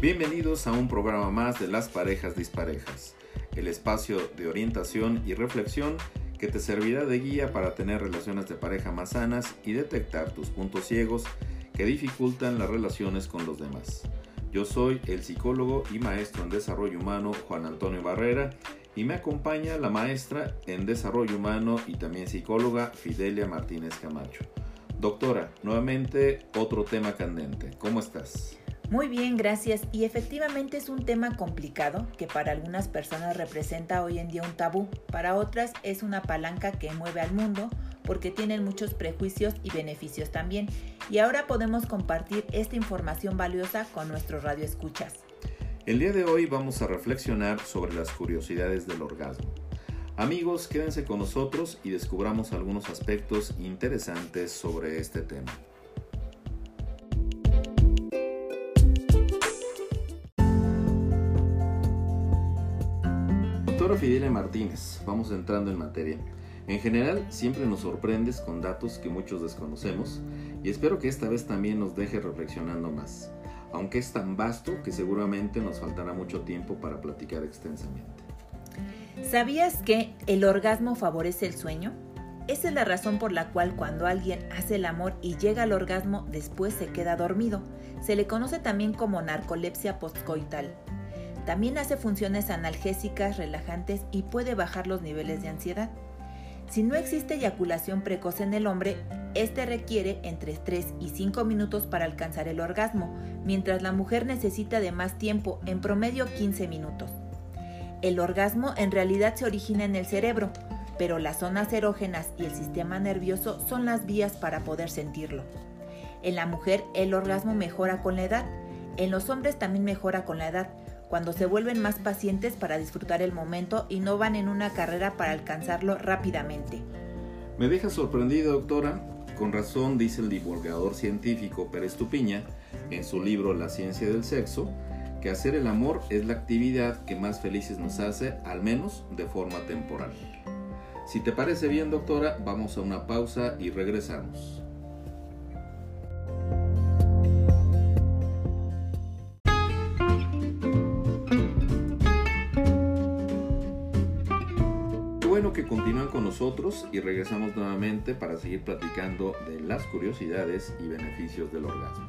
Bienvenidos a un programa más de Las Parejas Disparejas, el espacio de orientación y reflexión que te servirá de guía para tener relaciones de pareja más sanas y detectar tus puntos ciegos que dificultan las relaciones con los demás. Yo soy el psicólogo y maestro en desarrollo humano Juan Antonio Barrera y me acompaña la maestra en desarrollo humano y también psicóloga Fidelia Martínez Camacho. Doctora, nuevamente otro tema candente. ¿Cómo estás? Muy bien, gracias. Y efectivamente es un tema complicado que para algunas personas representa hoy en día un tabú, para otras es una palanca que mueve al mundo porque tienen muchos prejuicios y beneficios también. Y ahora podemos compartir esta información valiosa con nuestros radioescuchas. El día de hoy vamos a reflexionar sobre las curiosidades del orgasmo. Amigos, quédense con nosotros y descubramos algunos aspectos interesantes sobre este tema. Fidelia Martínez, vamos entrando en materia. En general, siempre nos sorprendes con datos que muchos desconocemos y espero que esta vez también nos deje reflexionando más, aunque es tan vasto que seguramente nos faltará mucho tiempo para platicar extensamente. ¿Sabías que el orgasmo favorece el sueño? Esa es la razón por la cual cuando alguien hace el amor y llega al orgasmo después se queda dormido. Se le conoce también como narcolepsia postcoital. También hace funciones analgésicas, relajantes y puede bajar los niveles de ansiedad. Si no existe eyaculación precoz en el hombre, este requiere entre 3 y 5 minutos para alcanzar el orgasmo, mientras la mujer necesita de más tiempo, en promedio 15 minutos. El orgasmo en realidad se origina en el cerebro, pero las zonas erógenas y el sistema nervioso son las vías para poder sentirlo. En la mujer el orgasmo mejora con la edad, en los hombres también mejora con la edad, cuando se vuelven más pacientes para disfrutar el momento y no van en una carrera para alcanzarlo rápidamente. Me deja sorprendido, doctora. Con razón dice el divulgador científico Pérez Tupiña en su libro La ciencia del sexo que hacer el amor es la actividad que más felices nos hace, al menos de forma temporal. Si te parece bien, doctora, vamos a una pausa y regresamos. Que continúan con nosotros y regresamos nuevamente para seguir platicando de las curiosidades y beneficios del orgasmo.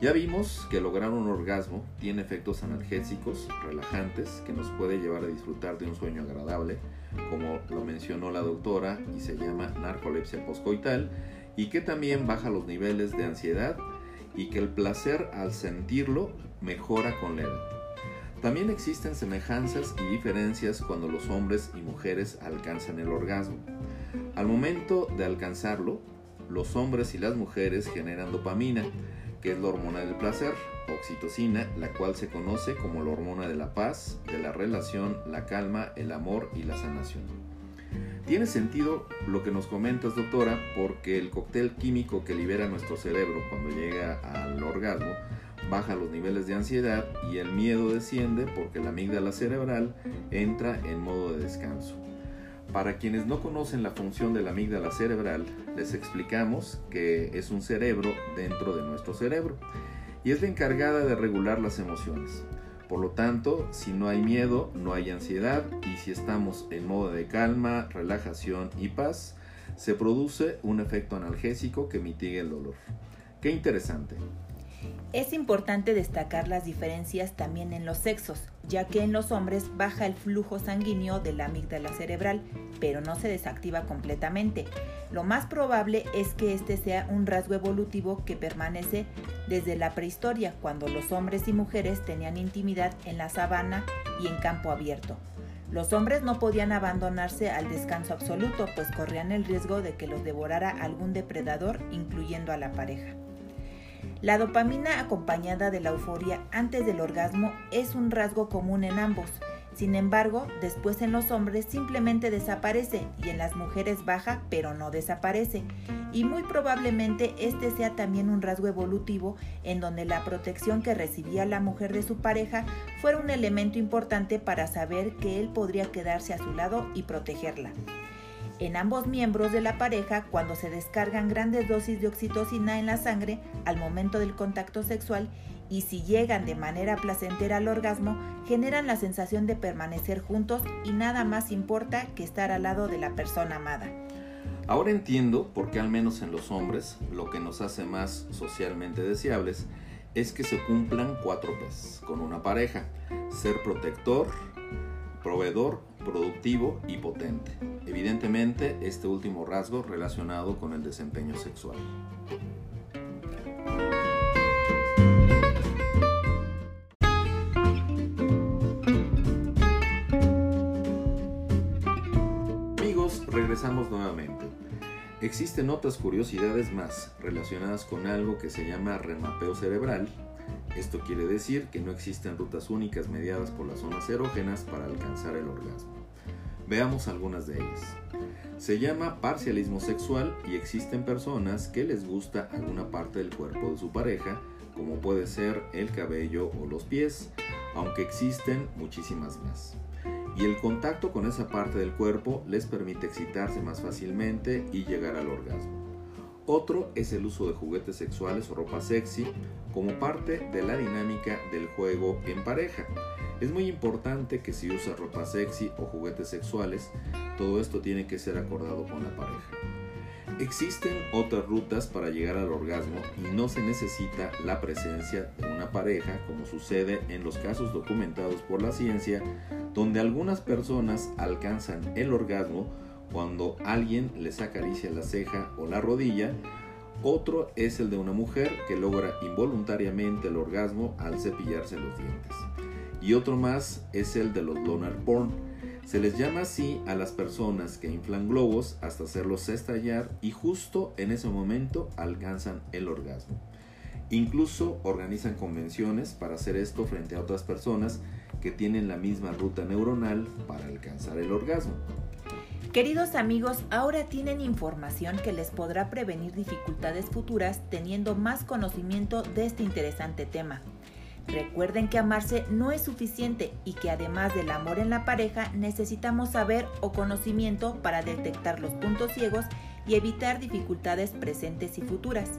Ya vimos que lograr un orgasmo tiene efectos analgésicos, relajantes, que nos puede llevar a disfrutar de un sueño agradable, como lo mencionó la doctora y se llama narcolepsia poscoital, y que también baja los niveles de ansiedad y que el placer al sentirlo mejora con la edad. También existen semejanzas y diferencias cuando los hombres y mujeres alcanzan el orgasmo. Al momento de alcanzarlo, los hombres y las mujeres generan dopamina, que es la hormona del placer, oxitocina, la cual se conoce como la hormona de la paz, de la relación, la calma, el amor y la sanación. Tiene sentido lo que nos comentas, doctora, porque el cóctel químico que libera nuestro cerebro cuando llega al orgasmo baja los niveles de ansiedad y el miedo desciende porque la amígdala cerebral entra en modo de descanso. Para quienes no conocen la función de la amígdala cerebral, les explicamos que es un cerebro dentro de nuestro cerebro y es la encargada de regular las emociones. Por lo tanto, si no hay miedo, no hay ansiedad y si estamos en modo de calma, relajación y paz, se produce un efecto analgésico que mitiga el dolor. Qué interesante. Es importante destacar las diferencias también en los sexos, ya que en los hombres baja el flujo sanguíneo de la amígdala cerebral, pero no se desactiva completamente. Lo más probable es que este sea un rasgo evolutivo que permanece desde la prehistoria, cuando los hombres y mujeres tenían intimidad en la sabana y en campo abierto. Los hombres no podían abandonarse al descanso absoluto, pues corrían el riesgo de que los devorara algún depredador, incluyendo a la pareja. La dopamina acompañada de la euforia antes del orgasmo es un rasgo común en ambos. Sin embargo, después en los hombres simplemente desaparece y en las mujeres baja pero no desaparece. Y muy probablemente este sea también un rasgo evolutivo en donde la protección que recibía la mujer de su pareja fuera un elemento importante para saber que él podría quedarse a su lado y protegerla. En ambos miembros de la pareja cuando se descargan grandes dosis de oxitocina en la sangre al momento del contacto sexual y si llegan de manera placentera al orgasmo, generan la sensación de permanecer juntos y nada más importa que estar al lado de la persona amada. Ahora entiendo por qué al menos en los hombres lo que nos hace más socialmente deseables es que se cumplan cuatro P's con una pareja. Ser protector, proveedor, productivo y potente. Evidentemente este último rasgo relacionado con el desempeño sexual. Amigos, regresamos nuevamente. Existen otras curiosidades más relacionadas con algo que se llama remapeo cerebral. Esto quiere decir que no existen rutas únicas mediadas por las zonas erógenas para alcanzar el orgasmo. Veamos algunas de ellas. Se llama parcialismo sexual y existen personas que les gusta alguna parte del cuerpo de su pareja, como puede ser el cabello o los pies, aunque existen muchísimas más y el contacto con esa parte del cuerpo les permite excitarse más fácilmente y llegar al orgasmo. Otro es el uso de juguetes sexuales o ropa sexy como parte de la dinámica del juego en pareja. Es muy importante que si usa ropa sexy o juguetes sexuales, todo esto tiene que ser acordado con la pareja. Existen otras rutas para llegar al orgasmo y no se necesita la presencia de una pareja como sucede en los casos documentados por la ciencia donde algunas personas alcanzan el orgasmo cuando alguien les acaricia la ceja o la rodilla, otro es el de una mujer que logra involuntariamente el orgasmo al cepillarse los dientes. Y otro más es el de los loner porn. Se les llama así a las personas que inflan globos hasta hacerlos estallar y justo en ese momento alcanzan el orgasmo. Incluso organizan convenciones para hacer esto frente a otras personas que tienen la misma ruta neuronal para alcanzar el orgasmo. Queridos amigos, ahora tienen información que les podrá prevenir dificultades futuras teniendo más conocimiento de este interesante tema. Recuerden que amarse no es suficiente y que además del amor en la pareja necesitamos saber o conocimiento para detectar los puntos ciegos y evitar dificultades presentes y futuras.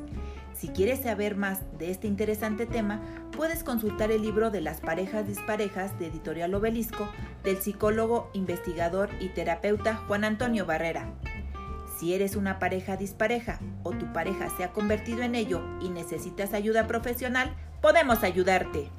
Si quieres saber más de este interesante tema, puedes consultar el libro de las parejas disparejas de Editorial Obelisco del psicólogo, investigador y terapeuta Juan Antonio Barrera. Si eres una pareja dispareja o tu pareja se ha convertido en ello y necesitas ayuda profesional, podemos ayudarte.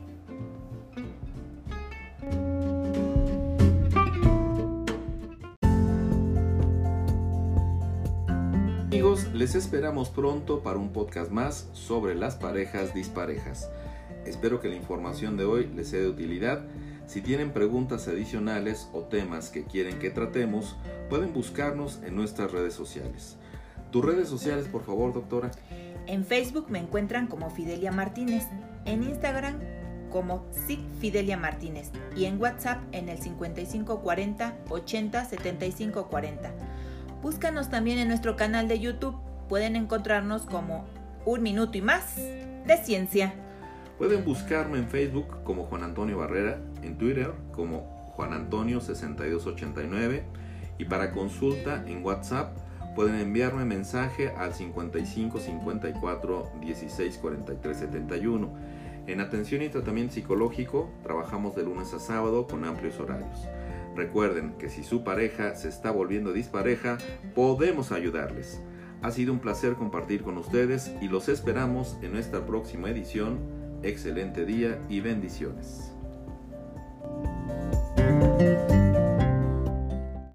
Les esperamos pronto para un podcast más sobre las parejas disparejas. Espero que la información de hoy les sea de utilidad. Si tienen preguntas adicionales o temas que quieren que tratemos, pueden buscarnos en nuestras redes sociales. Tus redes sociales, por favor, doctora. En Facebook me encuentran como Fidelia Martínez, en Instagram como SIC Fidelia Martínez y en WhatsApp en el 5540 80 75 40. Búscanos también en nuestro canal de YouTube. Pueden encontrarnos como Un Minuto y Más de Ciencia. Pueden buscarme en Facebook como Juan Antonio Barrera, en Twitter como Juan Antonio 6289 y para consulta en WhatsApp pueden enviarme mensaje al 55 54 16 43 71. En atención y tratamiento psicológico trabajamos de lunes a sábado con amplios horarios. Recuerden que si su pareja se está volviendo dispareja, podemos ayudarles. Ha sido un placer compartir con ustedes y los esperamos en nuestra próxima edición. Excelente día y bendiciones.